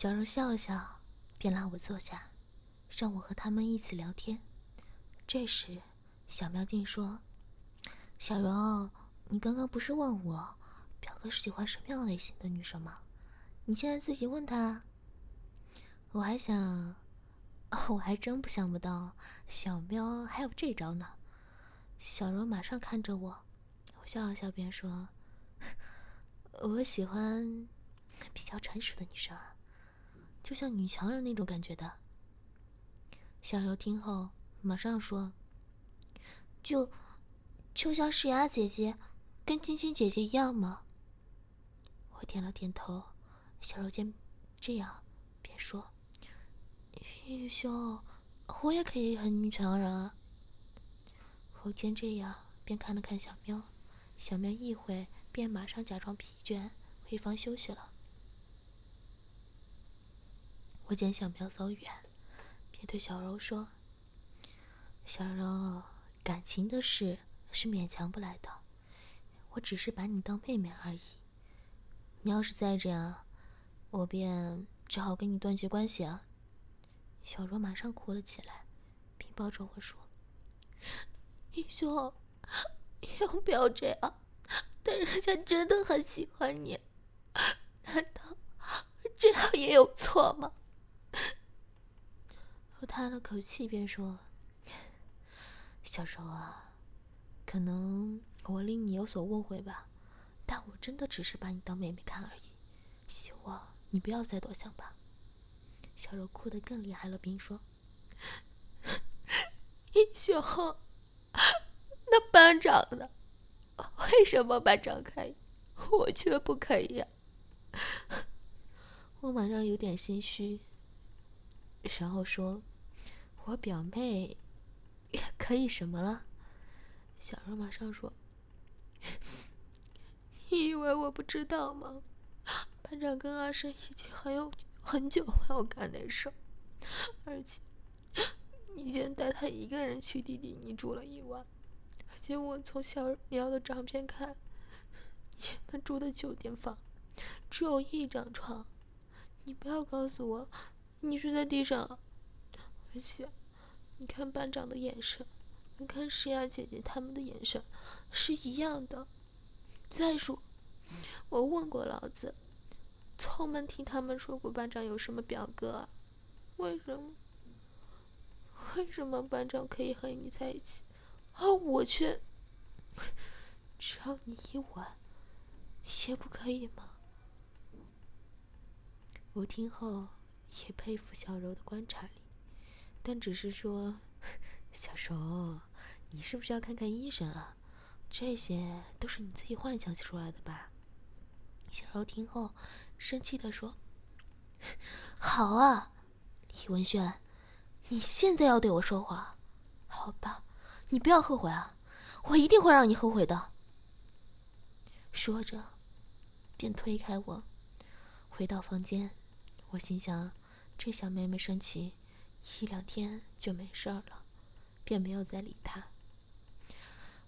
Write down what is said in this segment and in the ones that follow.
小柔笑了笑，便拉我坐下，让我和他们一起聊天。这时，小喵竟说：“小柔，你刚刚不是问我表哥是喜欢什么样类型的女生吗？你现在自己问他。”我还想，我还真不想不到小喵还有这招呢。小柔马上看着我，我笑了笑，便说：“我喜欢比较成熟的女生啊。”就像女强人那种感觉的。小柔听后马上说：“就就像诗雅姐姐跟晶晶姐姐一样吗？”我点了点头。小柔见这样，便说：“玉兄，我也可以很女强人啊。”我见这样，便看了看小喵。小喵一会便马上假装疲倦，回房休息了。我见小苗走远，便对小柔说：“小柔，感情的事是勉强不来的，我只是把你当妹妹而已。你要是再这样，我便只好跟你断绝关系啊。”小柔马上哭了起来，并抱着我说：“义兄，要不要这样？但人家真的很喜欢你，难道这样也有错吗？”我叹了口气，便说：“小柔啊，可能我令你有所误会吧，但我真的只是把你当妹妹看而已，希望你不要再多想吧。”小柔哭得更厉害了，并说：“ 英雄，那班长呢？为什么班长可以，我却不可以呀？” 我马上有点心虚，然后说。我表妹可以什么了？小柔马上说：“你以为我不知道吗？班长跟阿生已经很有很久没有干那事儿，而且你先带他一个人去弟弟你住了一晚，而且我从小苗的照片看，你们住的酒店房只有一张床，你不要告诉我你睡在地上。”而且，你看班长的眼神，你看诗雅姐姐他们的眼神是一样的。再说，我问过老子，从没听他们说过班长有什么表哥啊？为什么？为什么班长可以和你在一起，而我却只要你一晚，也不可以吗？我听后也佩服小柔的观察力。但只是说，小柔，你是不是要看看医生啊？这些都是你自己幻想出来的吧？小柔听后，生气的说：“ 好啊，李文轩，你现在要对我说话，好吧？你不要后悔啊，我一定会让你后悔的。”说着，便推开我，回到房间。我心想，这小妹妹生气。一两天就没事了，便没有再理他。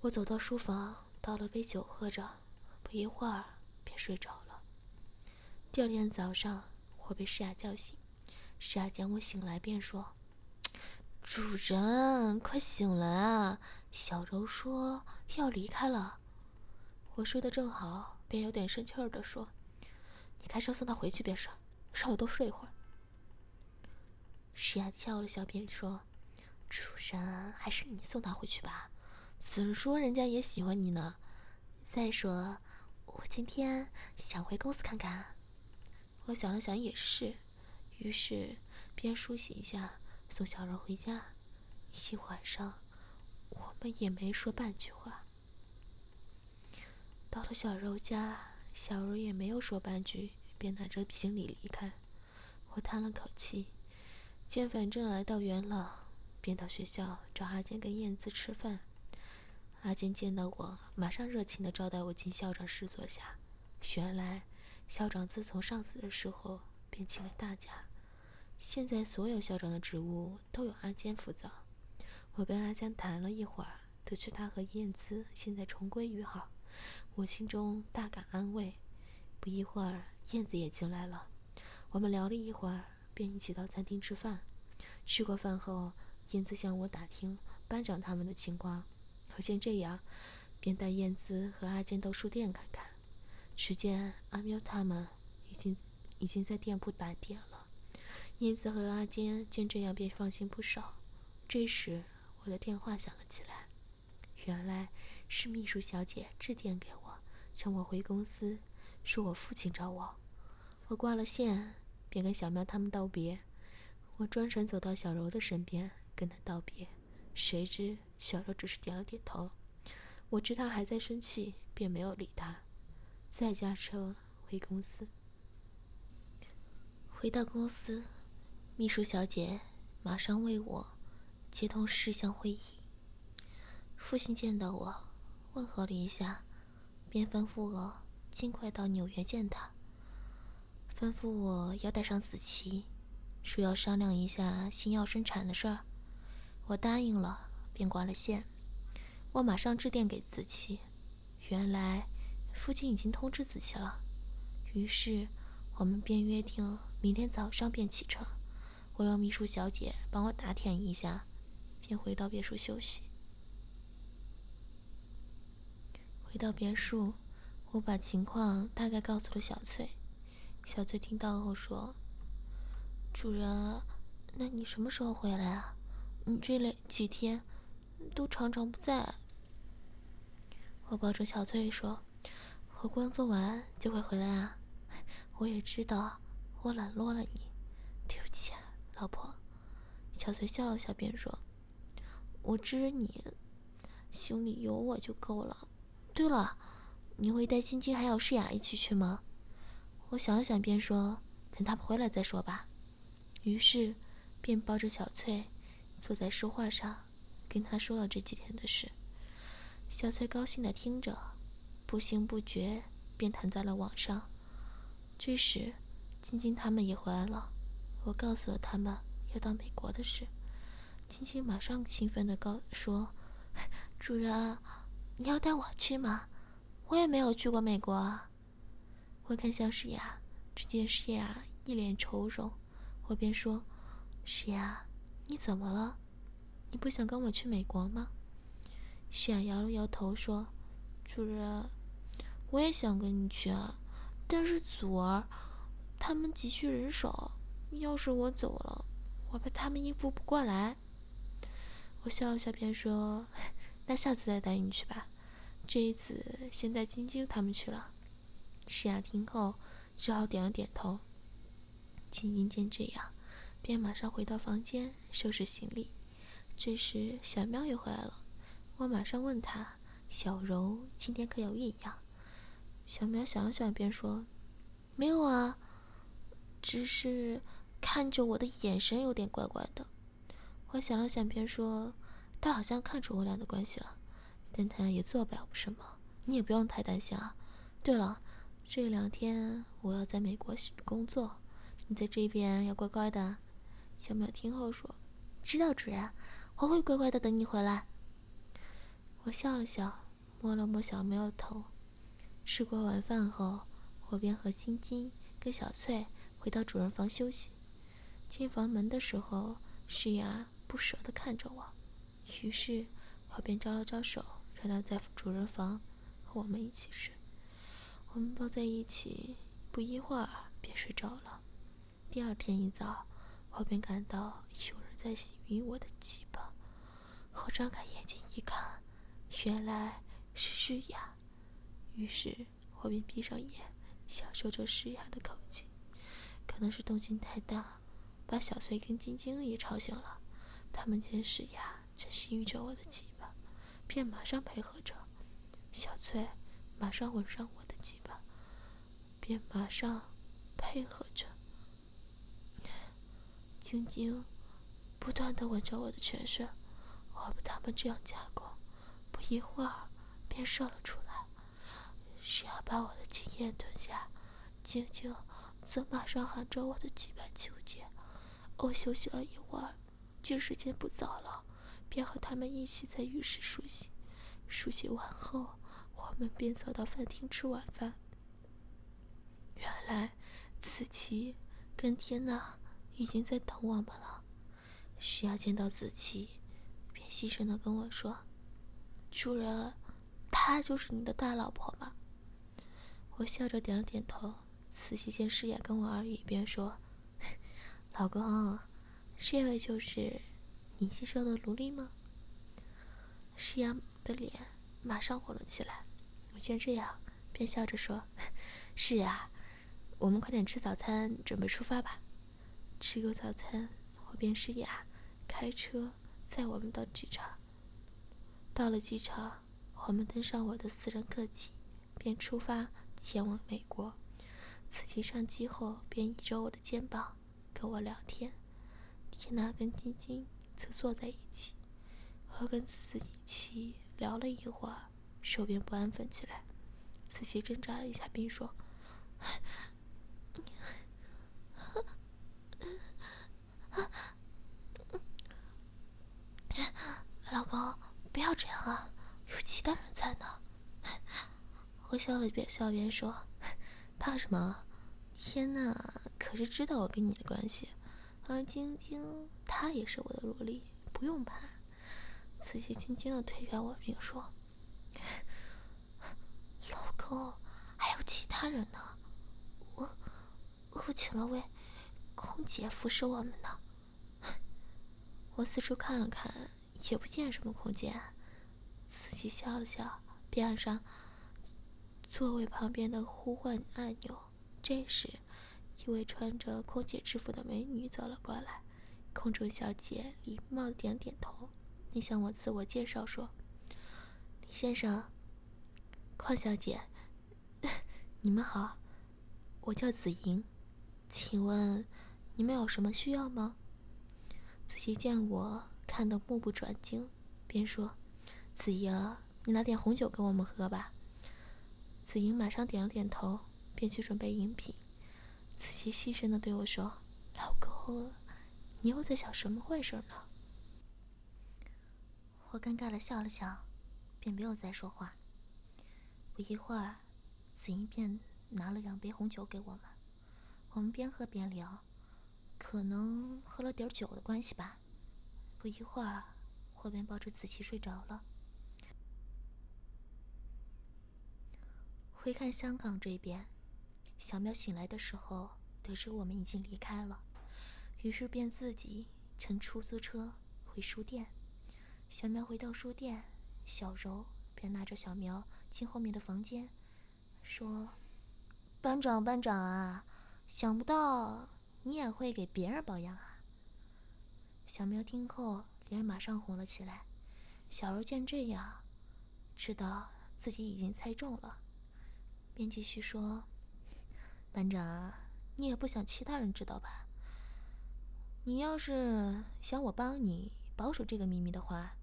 我走到书房，倒了杯酒喝着，不一会儿便睡着了。第二天早上，我被诗雅叫醒，诗雅见我醒来，便说：“主人，快醒来啊！小柔说要离开了。”我睡得正好，便有点生气儿的说：“你开车送她回去便是，让我多睡一会儿。”石雅笑了小扁说：“主人，还是你送他回去吧。怎说人家也喜欢你呢。再说，我今天想回公司看看。”我想了想，也是，于是便梳洗一下，送小柔回家。一晚上，我们也没说半句话。到了小柔家，小柔也没有说半句，便拿着行李离开。我叹了口气，见反正来到元老，便到学校找阿坚跟燕子吃饭。阿坚见到我，马上热情地招待我进校长室坐下。原来，校长自从上次的时候便请了大假，现在所有校长的职务都由阿坚负责。我跟阿坚谈了一会儿，得知他和燕子现在重归于好，我心中大感安慰。不一会儿，燕子也进来了，我们聊了一会儿，便一起到餐厅吃饭。吃过饭后，燕子向我打听班长他们的情况。我见这样，便带燕子和阿坚到书店看看。只见阿喵他们已经已经在店铺打点了。燕子和阿坚见这样，便放心不少。这时，我的电话响了起来，原来是秘书小姐致电给我，让我回公司。说我父亲找我，我挂了线，便跟小喵他们道别。我专程走到小柔的身边，跟她道别。谁知小柔只是点了点头。我知她还在生气，便没有理她。再驾车回公司。回到公司，秘书小姐马上为我接通事项会议。父亲见到我，问候了一下，便吩咐我。尽快到纽约见他。吩咐我要带上子琪，说要商量一下新药生产的事儿。我答应了，便挂了线。我马上致电给子琪，原来父亲已经通知子琪了。于是我们便约定明天早上便启程。我让秘书小姐帮我打点一下，便回到别墅休息。回到别墅。我把情况大概告诉了小翠，小翠听到后说：“主人，那你什么时候回来啊？你这里几天都常常不在。”我抱着小翠说：“我工作完就会回来啊。”我也知道我冷落了你，对不起，老婆。小翠笑了笑，便说：“我知你，心里有我就够了。对了。”你会带青青还有诗雅一起去吗？我想了想，便说：“等他们回来再说吧。”于是，便抱着小翠，坐在书画上，跟她说了这几天的事。小翠高兴的听着，不知不觉便躺在了网上。这时，晶晶他们也回来了，我告诉了他们要到美国的事。晶晶马上兴奋的告说：“ 主人，你要带我去吗？”我也没有去过美国。啊。我看向诗雅，只见诗雅一脸愁容，我便说：“诗雅，你怎么了？你不想跟我去美国吗？”诗雅摇了摇头说：“主人，我也想跟你去啊，但是祖儿他们急需人手，要是我走了，我怕他们应付不过来。”我笑了笑，便说：“ 那下次再带你去吧。”这一次，先带晶晶他们去了。诗雅听后，只好点了点头。晶晶见这样，便马上回到房间收拾行李。这时，小喵也回来了。我马上问他：“小柔今天可有异样？”小喵想了想，便说：“没有啊，只是看着我的眼神有点怪怪的。”我想了想，便说：“他好像看出我俩的关系了。”但他也做不了什么，你也不用太担心啊。对了，这两天我要在美国工作，你在这边要乖乖的。小淼听后说：“知道，主人，我会乖乖的等你回来。”我笑了笑，摸了摸小淼的头。吃过晚饭后，我便和晶晶跟小翠回到主人房休息。进房门的时候，诗雅不舍得看着我，于是我便招了招手。让他在主人房和我们一起睡，我们抱在一起，不一会儿便睡着了。第二天一早，我便感到有人在洗晕我的鸡巴。我张开眼睛一看，原来是诗雅，于是我便闭上眼，享受着诗雅的口气。可能是动静太大，把小翠跟晶晶也吵醒了。他们见诗雅正吸吮着我的鸡巴。便马上配合着，小翠马上吻上我的鸡巴，便马上配合着。晶晶不断的吻着我的全身，我被他们这样加工，不一会儿便射了出来。是要把我的精液吞下，晶晶则马上含着我的几百求解。我休息了一会儿，见时间不早了，便和他们一起在浴室梳洗。梳洗完后，我们便走到饭厅吃晚饭。原来，子琪跟天娜。已经在等我们了。徐雅见到子琪，便细声的跟我说：“主人，她就是你的大老婆吗？”我笑着点了点头。子琪见师雅跟我耳语，便说：“ 老公，这位就是你吸收的奴隶吗？”师雅的脸马上红了起来。我见这样，便笑着说：“是啊，我们快点吃早餐，准备出发吧。”吃过早餐，我便是雅开车载我们到机场。到了机场，我们登上我的私人客机，便出发前往美国。司机上机后，便倚着我的肩膀跟我聊天。天娜跟晶晶则坐在一起。我跟自己一起聊了一会儿，手便不安分起来。司机挣扎了一下，并说。老公，不要这样啊，有其他人在呢。我笑了边笑边说：“怕什么？天哪，可是知道我跟你的关系。而晶晶，她也是我的萝莉，不用怕。”仔细轻轻的推开我，并说：“哦，还有其他人呢。我，我请了位。”空姐服侍我们呢。我四处看了看，也不见什么空姐。司机笑了笑，便按上座位旁边的呼唤按钮。这时，一位穿着空姐制服的美女走了过来。空中小姐礼貌的点点头，并向我自我介绍说：“李先生，邝小姐，你们好，我叫紫莹，请问？”你们有什么需要吗？子琪见我看得目不转睛，便说：“子莹，你拿点红酒给我们喝吧。”子莹马上点了点头，便去准备饮品。子琪细声的对我说：“老公，你又在想什么坏事呢？”我尴尬的笑了笑，便没有再说话。不一会儿，子莹便拿了两杯红酒给我们，我们边喝边聊。可能喝了点酒的关系吧，不一会儿，我便抱着子琪睡着了。回看香港这边，小喵醒来的时候，得知我们已经离开了，于是便自己乘出租车回书店。小喵回到书店，小柔便拉着小苗进后面的房间，说：“班长，班长啊，想不到。”你也会给别人保养啊？小喵听后脸马上红了起来。小柔见这样，知道自己已经猜中了，便继续说：“班长，你也不想其他人知道吧？你要是想我帮你保守这个秘密的话，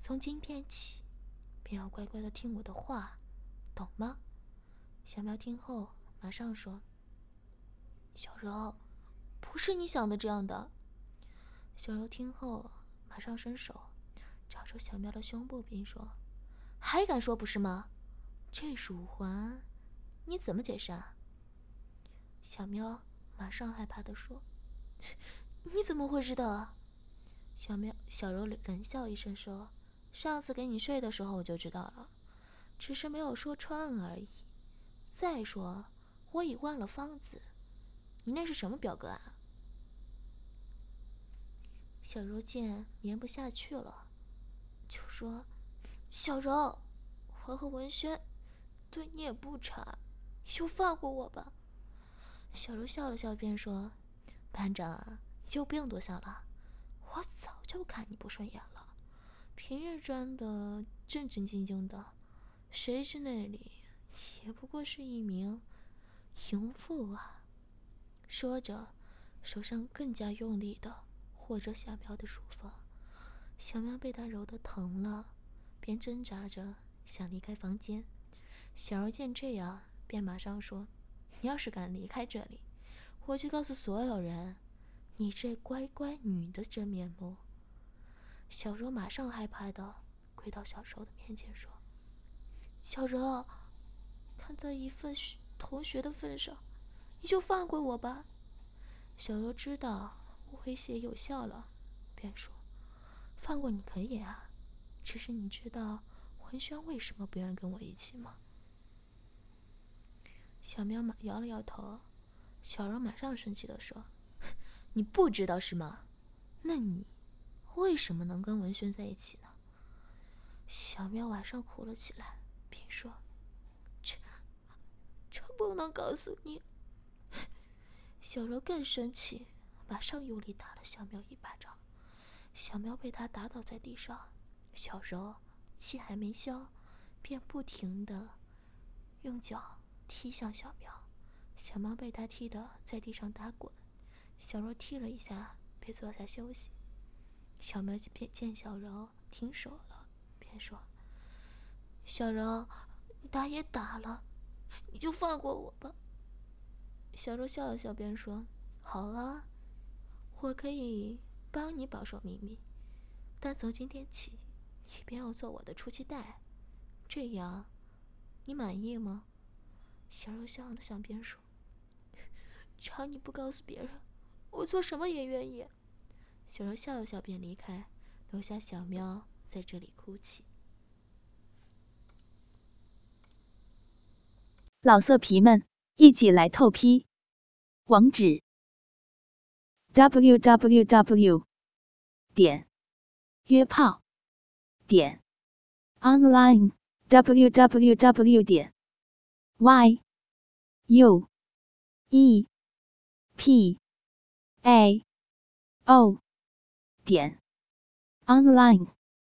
从今天起便要乖乖的听我的话，懂吗？”小喵听后马上说。小柔，不是你想的这样的。小柔听后，马上伸手找着小喵的胸部，并说：“还敢说不是吗？这是五环，你怎么解释啊？”小喵马上害怕的说：“ 你怎么会知道啊？”小喵小柔冷笑一声说：“上次给你睡的时候我就知道了，只是没有说穿而已。再说，我已忘了方子。”你那是什么表哥啊？小柔见粘不下去了，就说：“小柔，我和文轩对你也不差，就放过我吧。”小柔笑了笑，便说：“班长，你就不用多想了，我早就看你不顺眼了。平日装的正正经经的，谁知那里也不过是一名淫妇啊。”说着，手上更加用力的握着小喵的乳房。小苗被他揉得疼了，便挣扎着想离开房间。小柔见这样，便马上说：“你要是敢离开这里，我就告诉所有人，你这乖乖女的真面目。”小柔马上害怕的跪到小柔的面前说：“小柔，看在一份同学的份上，你就放过我吧。”小柔知道威胁有效了，便说：“放过你可以啊，只是你知道文轩为什么不愿跟我一起吗？”小喵马摇了摇头，小柔马上生气的说：“你不知道是吗？那你为什么能跟文轩在一起呢？”小喵晚上哭了起来，并说：“，这不能告诉你。”小柔更生气，马上用力打了小苗一巴掌。小苗被他打倒在地上，小柔气还没消，便不停的用脚。踢向小苗，小苗被他踢得在地上打滚。小柔踢了一下，便坐下休息。小苗见见小柔停手了，便说：“小柔，你打也打了，你就放过我吧。”小柔笑了笑，便说：“好啊，我可以帮你保守秘密，但从今天起，你便要做我的出气袋，这样，你满意吗？”小柔想了想，便说：“只要你不告诉别人，我做什么也愿意。”小柔笑了笑，便离开，留下小喵在这里哭泣。老色皮们，一起来透批！网址：w w w. 点约炮点 online w w w. 点 y u e p a o 点 online。